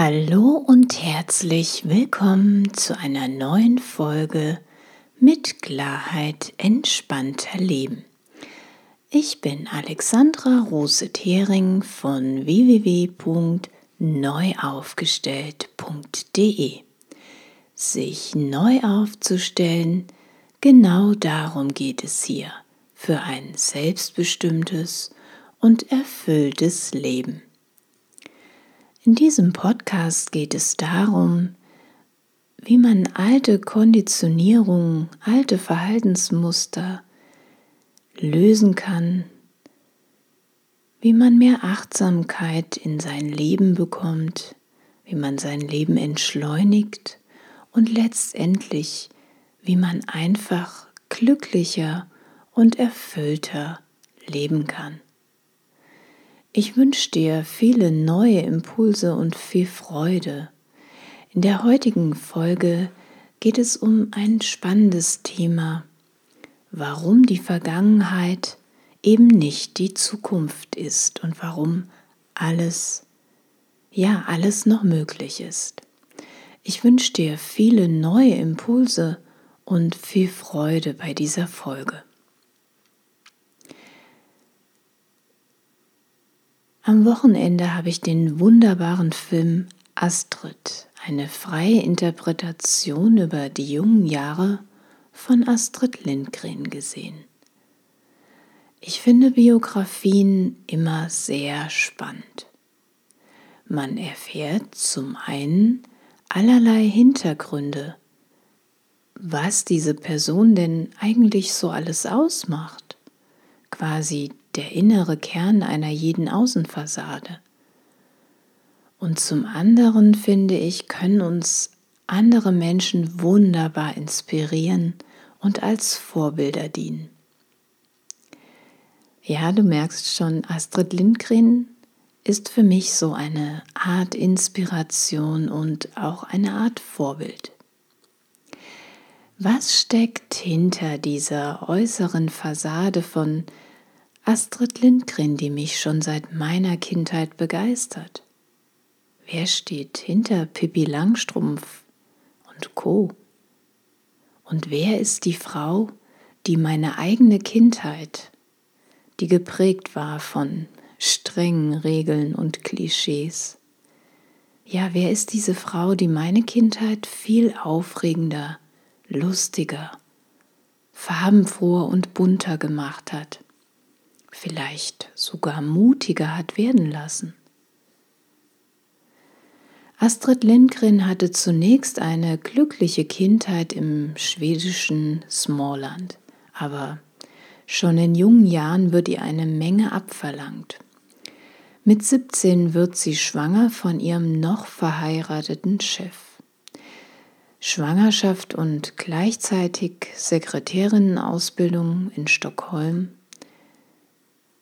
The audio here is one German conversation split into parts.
Hallo und herzlich willkommen zu einer neuen Folge mit Klarheit entspannter Leben. Ich bin Alexandra Rose-Thering von www.neuaufgestellt.de. Sich neu aufzustellen, genau darum geht es hier für ein selbstbestimmtes und erfülltes Leben. In diesem Podcast geht es darum, wie man alte Konditionierungen, alte Verhaltensmuster lösen kann, wie man mehr Achtsamkeit in sein Leben bekommt, wie man sein Leben entschleunigt und letztendlich, wie man einfach glücklicher und erfüllter leben kann. Ich wünsche dir viele neue Impulse und viel Freude. In der heutigen Folge geht es um ein spannendes Thema, warum die Vergangenheit eben nicht die Zukunft ist und warum alles, ja, alles noch möglich ist. Ich wünsche dir viele neue Impulse und viel Freude bei dieser Folge. Am Wochenende habe ich den wunderbaren Film Astrid, eine freie Interpretation über die jungen Jahre von Astrid Lindgren gesehen. Ich finde Biografien immer sehr spannend. Man erfährt zum einen allerlei Hintergründe, was diese Person denn eigentlich so alles ausmacht, quasi der innere Kern einer jeden Außenfassade. Und zum anderen finde ich, können uns andere Menschen wunderbar inspirieren und als Vorbilder dienen. Ja, du merkst schon, Astrid Lindgren ist für mich so eine Art Inspiration und auch eine Art Vorbild. Was steckt hinter dieser äußeren Fassade von Astrid Lindgren, die mich schon seit meiner Kindheit begeistert. Wer steht hinter Pippi Langstrumpf und Co? Und wer ist die Frau, die meine eigene Kindheit, die geprägt war von strengen Regeln und Klischees, ja, wer ist diese Frau, die meine Kindheit viel aufregender, lustiger, farbenfroher und bunter gemacht hat? Vielleicht sogar mutiger hat werden lassen. Astrid Lindgren hatte zunächst eine glückliche Kindheit im schwedischen Småland, aber schon in jungen Jahren wird ihr eine Menge abverlangt. Mit 17 wird sie schwanger von ihrem noch verheirateten Chef. Schwangerschaft und gleichzeitig Sekretärinnenausbildung in Stockholm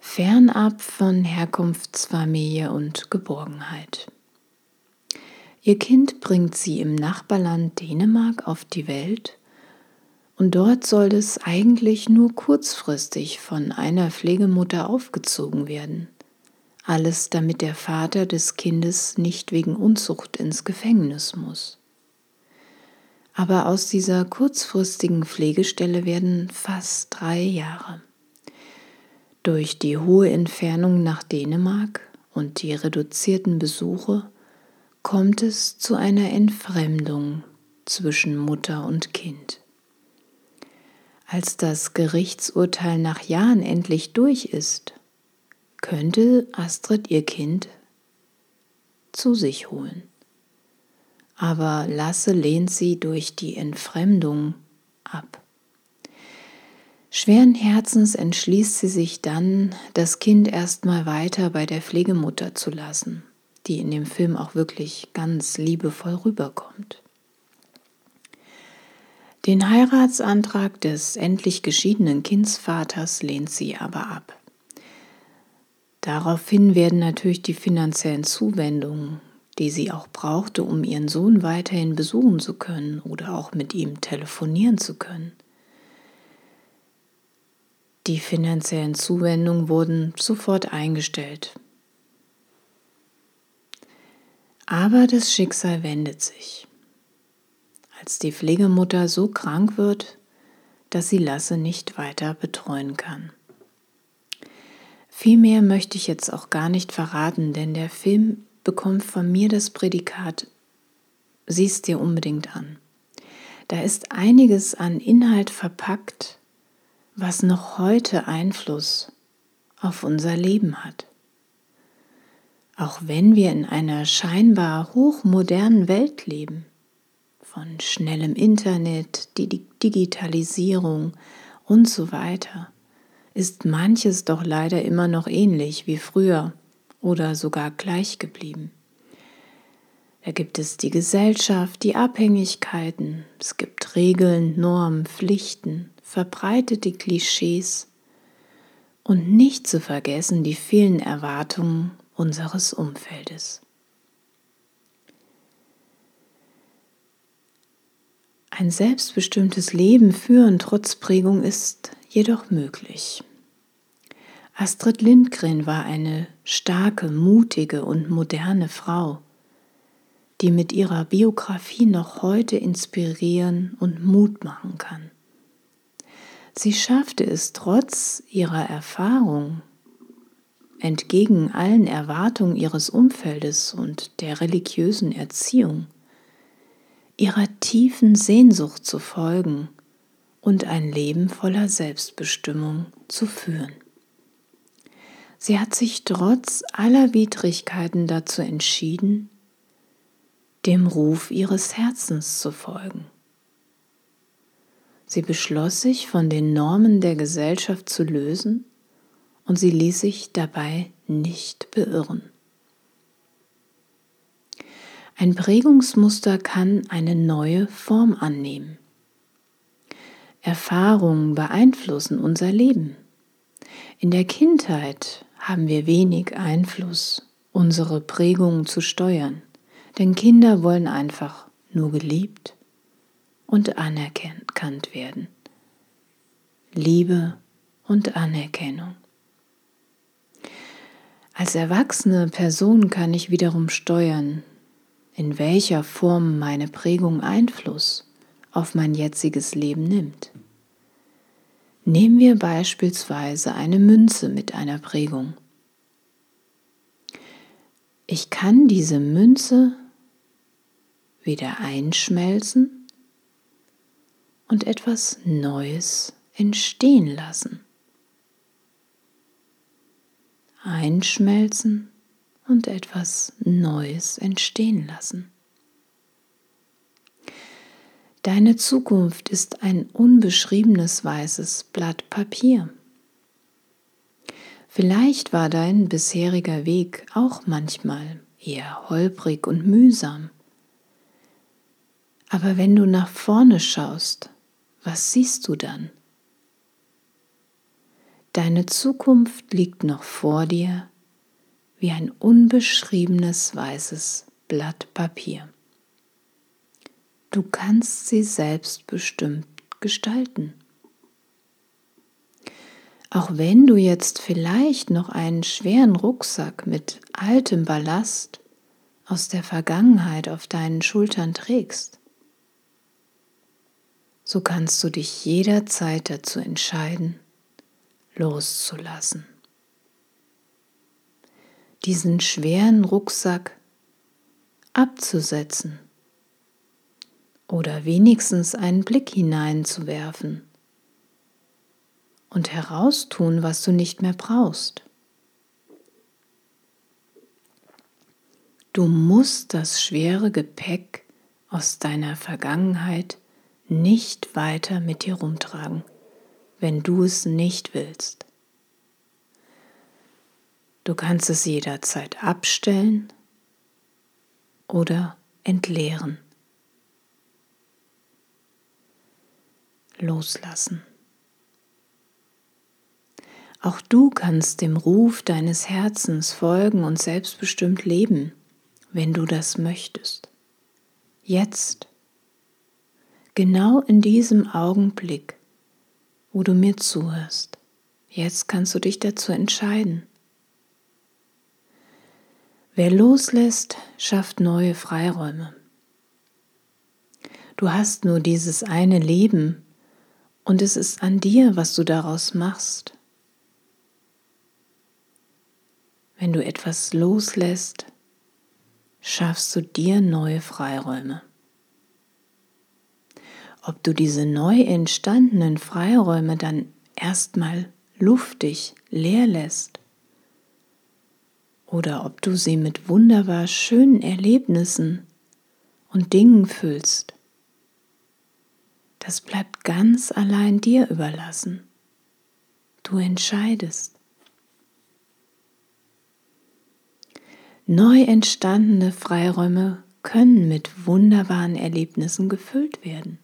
fernab von Herkunftsfamilie und Geborgenheit. Ihr Kind bringt sie im Nachbarland Dänemark auf die Welt und dort soll es eigentlich nur kurzfristig von einer Pflegemutter aufgezogen werden. Alles damit der Vater des Kindes nicht wegen Unzucht ins Gefängnis muss. Aber aus dieser kurzfristigen Pflegestelle werden fast drei Jahre. Durch die hohe Entfernung nach Dänemark und die reduzierten Besuche kommt es zu einer Entfremdung zwischen Mutter und Kind. Als das Gerichtsurteil nach Jahren endlich durch ist, könnte Astrid ihr Kind zu sich holen. Aber Lasse lehnt sie durch die Entfremdung ab. Schweren Herzens entschließt sie sich dann, das Kind erstmal weiter bei der Pflegemutter zu lassen, die in dem Film auch wirklich ganz liebevoll rüberkommt. Den Heiratsantrag des endlich geschiedenen Kindsvaters lehnt sie aber ab. Daraufhin werden natürlich die finanziellen Zuwendungen, die sie auch brauchte, um ihren Sohn weiterhin besuchen zu können oder auch mit ihm telefonieren zu können, die finanziellen Zuwendungen wurden sofort eingestellt. Aber das Schicksal wendet sich. Als die Pflegemutter so krank wird, dass sie Lasse nicht weiter betreuen kann. Viel mehr möchte ich jetzt auch gar nicht verraten, denn der Film bekommt von mir das Prädikat, siehst dir unbedingt an. Da ist einiges an Inhalt verpackt, was noch heute Einfluss auf unser Leben hat. Auch wenn wir in einer scheinbar hochmodernen Welt leben, von schnellem Internet, die Digitalisierung und so weiter, ist manches doch leider immer noch ähnlich wie früher oder sogar gleich geblieben. Da gibt es die Gesellschaft, die Abhängigkeiten, es gibt Regeln, Normen, Pflichten, verbreitete Klischees und nicht zu vergessen die vielen Erwartungen unseres Umfeldes. Ein selbstbestimmtes Leben führen trotz Prägung ist jedoch möglich. Astrid Lindgren war eine starke, mutige und moderne Frau, die mit ihrer Biografie noch heute inspirieren und Mut machen kann. Sie schaffte es trotz ihrer Erfahrung, entgegen allen Erwartungen ihres Umfeldes und der religiösen Erziehung, ihrer tiefen Sehnsucht zu folgen und ein Leben voller Selbstbestimmung zu führen. Sie hat sich trotz aller Widrigkeiten dazu entschieden, dem Ruf ihres Herzens zu folgen. Sie beschloss sich von den Normen der Gesellschaft zu lösen und sie ließ sich dabei nicht beirren. Ein Prägungsmuster kann eine neue Form annehmen. Erfahrungen beeinflussen unser Leben. In der Kindheit haben wir wenig Einfluss, unsere Prägungen zu steuern, denn Kinder wollen einfach nur geliebt und anerkannt werden. Liebe und Anerkennung. Als erwachsene Person kann ich wiederum steuern, in welcher Form meine Prägung Einfluss auf mein jetziges Leben nimmt. Nehmen wir beispielsweise eine Münze mit einer Prägung. Ich kann diese Münze wieder einschmelzen und etwas Neues entstehen lassen. Einschmelzen und etwas Neues entstehen lassen. Deine Zukunft ist ein unbeschriebenes weißes Blatt Papier. Vielleicht war dein bisheriger Weg auch manchmal eher holprig und mühsam. Aber wenn du nach vorne schaust, was siehst du dann? Deine Zukunft liegt noch vor dir wie ein unbeschriebenes weißes Blatt Papier. Du kannst sie selbstbestimmt gestalten. Auch wenn du jetzt vielleicht noch einen schweren Rucksack mit altem Ballast aus der Vergangenheit auf deinen Schultern trägst, so kannst du dich jederzeit dazu entscheiden, loszulassen diesen schweren Rucksack abzusetzen oder wenigstens einen Blick hineinzuwerfen und heraustun, was du nicht mehr brauchst. Du musst das schwere Gepäck aus deiner Vergangenheit nicht weiter mit dir rumtragen, wenn du es nicht willst. Du kannst es jederzeit abstellen oder entleeren. Loslassen. Auch du kannst dem Ruf deines Herzens folgen und selbstbestimmt leben, wenn du das möchtest. Jetzt, genau in diesem Augenblick, wo du mir zuhörst, jetzt kannst du dich dazu entscheiden. Wer loslässt, schafft neue Freiräume. Du hast nur dieses eine Leben und es ist an dir, was du daraus machst. Wenn du etwas loslässt, schaffst du dir neue Freiräume. Ob du diese neu entstandenen Freiräume dann erstmal luftig leer lässt oder ob du sie mit wunderbar schönen Erlebnissen und Dingen füllst, das bleibt ganz allein dir überlassen. Du entscheidest. Neu entstandene Freiräume können mit wunderbaren Erlebnissen gefüllt werden.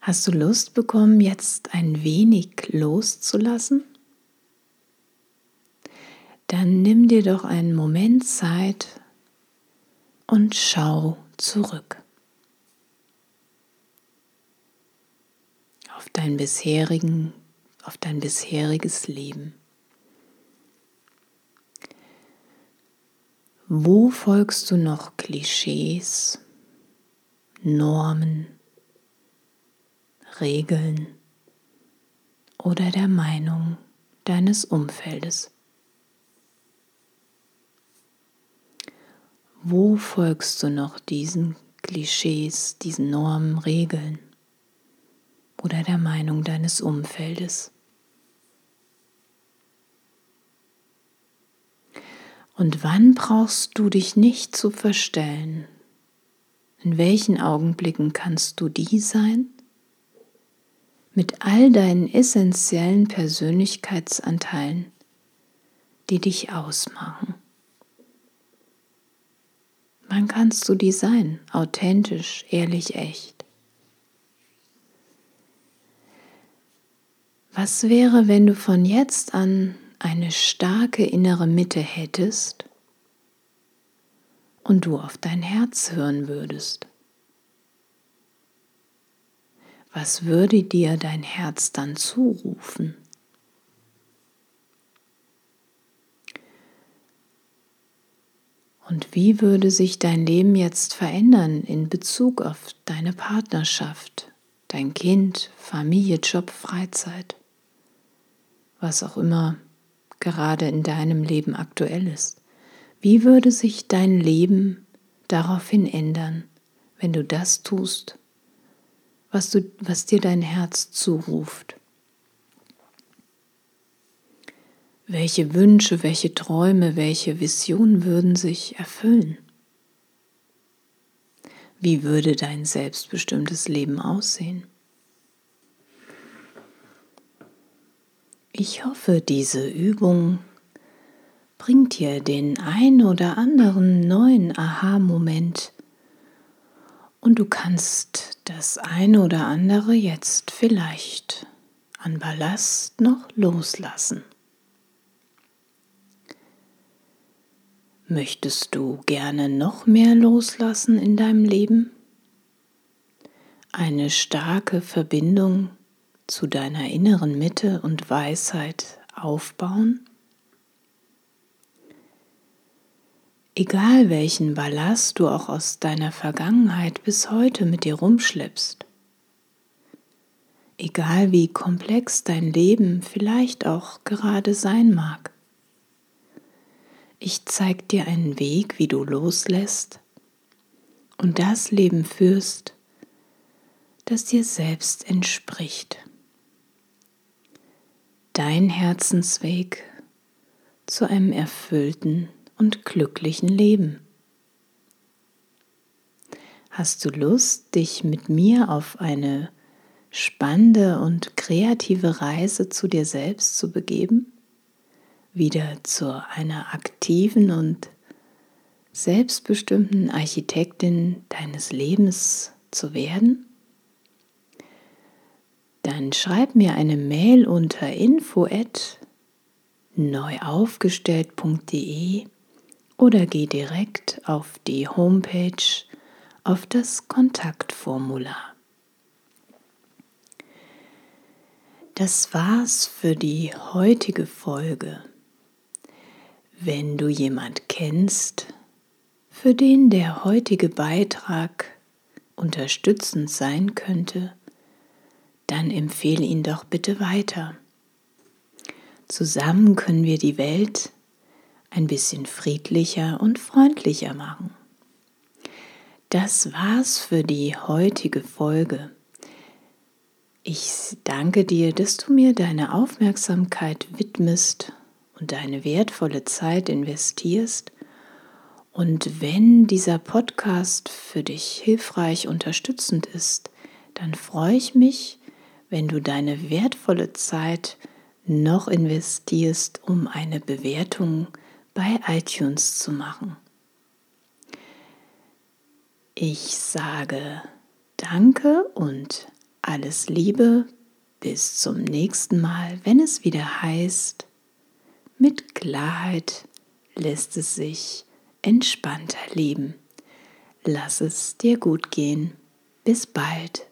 Hast du Lust bekommen, jetzt ein wenig loszulassen? Dann nimm dir doch einen Moment Zeit und schau zurück. Auf dein bisherigen, auf dein bisheriges Leben. Wo folgst du noch Klischees, Normen, Regeln oder der Meinung deines Umfeldes? Wo folgst du noch diesen Klischees, diesen Normen, Regeln oder der Meinung deines Umfeldes? Und wann brauchst du dich nicht zu verstellen? In welchen Augenblicken kannst du die sein? Mit all deinen essentiellen Persönlichkeitsanteilen, die dich ausmachen. Wann kannst du die sein? Authentisch, ehrlich, echt. Was wäre, wenn du von jetzt an eine starke innere Mitte hättest und du auf dein Herz hören würdest? Was würde dir dein Herz dann zurufen? Und wie würde sich dein Leben jetzt verändern in Bezug auf deine Partnerschaft, dein Kind, Familie, Job, Freizeit, was auch immer gerade in deinem Leben aktuell ist? Wie würde sich dein Leben daraufhin ändern, wenn du das tust, was, du, was dir dein Herz zuruft. Welche Wünsche, welche Träume, welche Visionen würden sich erfüllen? Wie würde dein selbstbestimmtes Leben aussehen? Ich hoffe, diese Übung bringt dir den ein oder anderen neuen Aha-Moment und du kannst das eine oder andere jetzt vielleicht an Ballast noch loslassen. Möchtest du gerne noch mehr loslassen in deinem Leben? Eine starke Verbindung zu deiner inneren Mitte und Weisheit aufbauen? Egal welchen Ballast du auch aus deiner Vergangenheit bis heute mit dir rumschleppst, egal wie komplex dein Leben vielleicht auch gerade sein mag, ich zeig dir einen Weg, wie du loslässt und das Leben führst, das dir selbst entspricht. Dein Herzensweg zu einem erfüllten und glücklichen Leben. Hast du Lust, dich mit mir auf eine spannende und kreative Reise zu dir selbst zu begeben? Wieder zu einer aktiven und selbstbestimmten Architektin deines Lebens zu werden? Dann schreib mir eine Mail unter info neuaufgestellt.de oder geh direkt auf die Homepage auf das Kontaktformular. Das war's für die heutige Folge. Wenn du jemand kennst, für den der heutige Beitrag unterstützend sein könnte, dann empfehle ihn doch bitte weiter. Zusammen können wir die Welt ein bisschen friedlicher und freundlicher machen. Das war's für die heutige Folge. Ich danke dir, dass du mir deine Aufmerksamkeit widmest und deine wertvolle Zeit investierst. Und wenn dieser Podcast für dich hilfreich unterstützend ist, dann freue ich mich, wenn du deine wertvolle Zeit noch investierst, um eine Bewertung bei iTunes zu machen. Ich sage Danke und alles Liebe. Bis zum nächsten Mal, wenn es wieder heißt, mit Klarheit lässt es sich entspannter leben. Lass es dir gut gehen. Bis bald.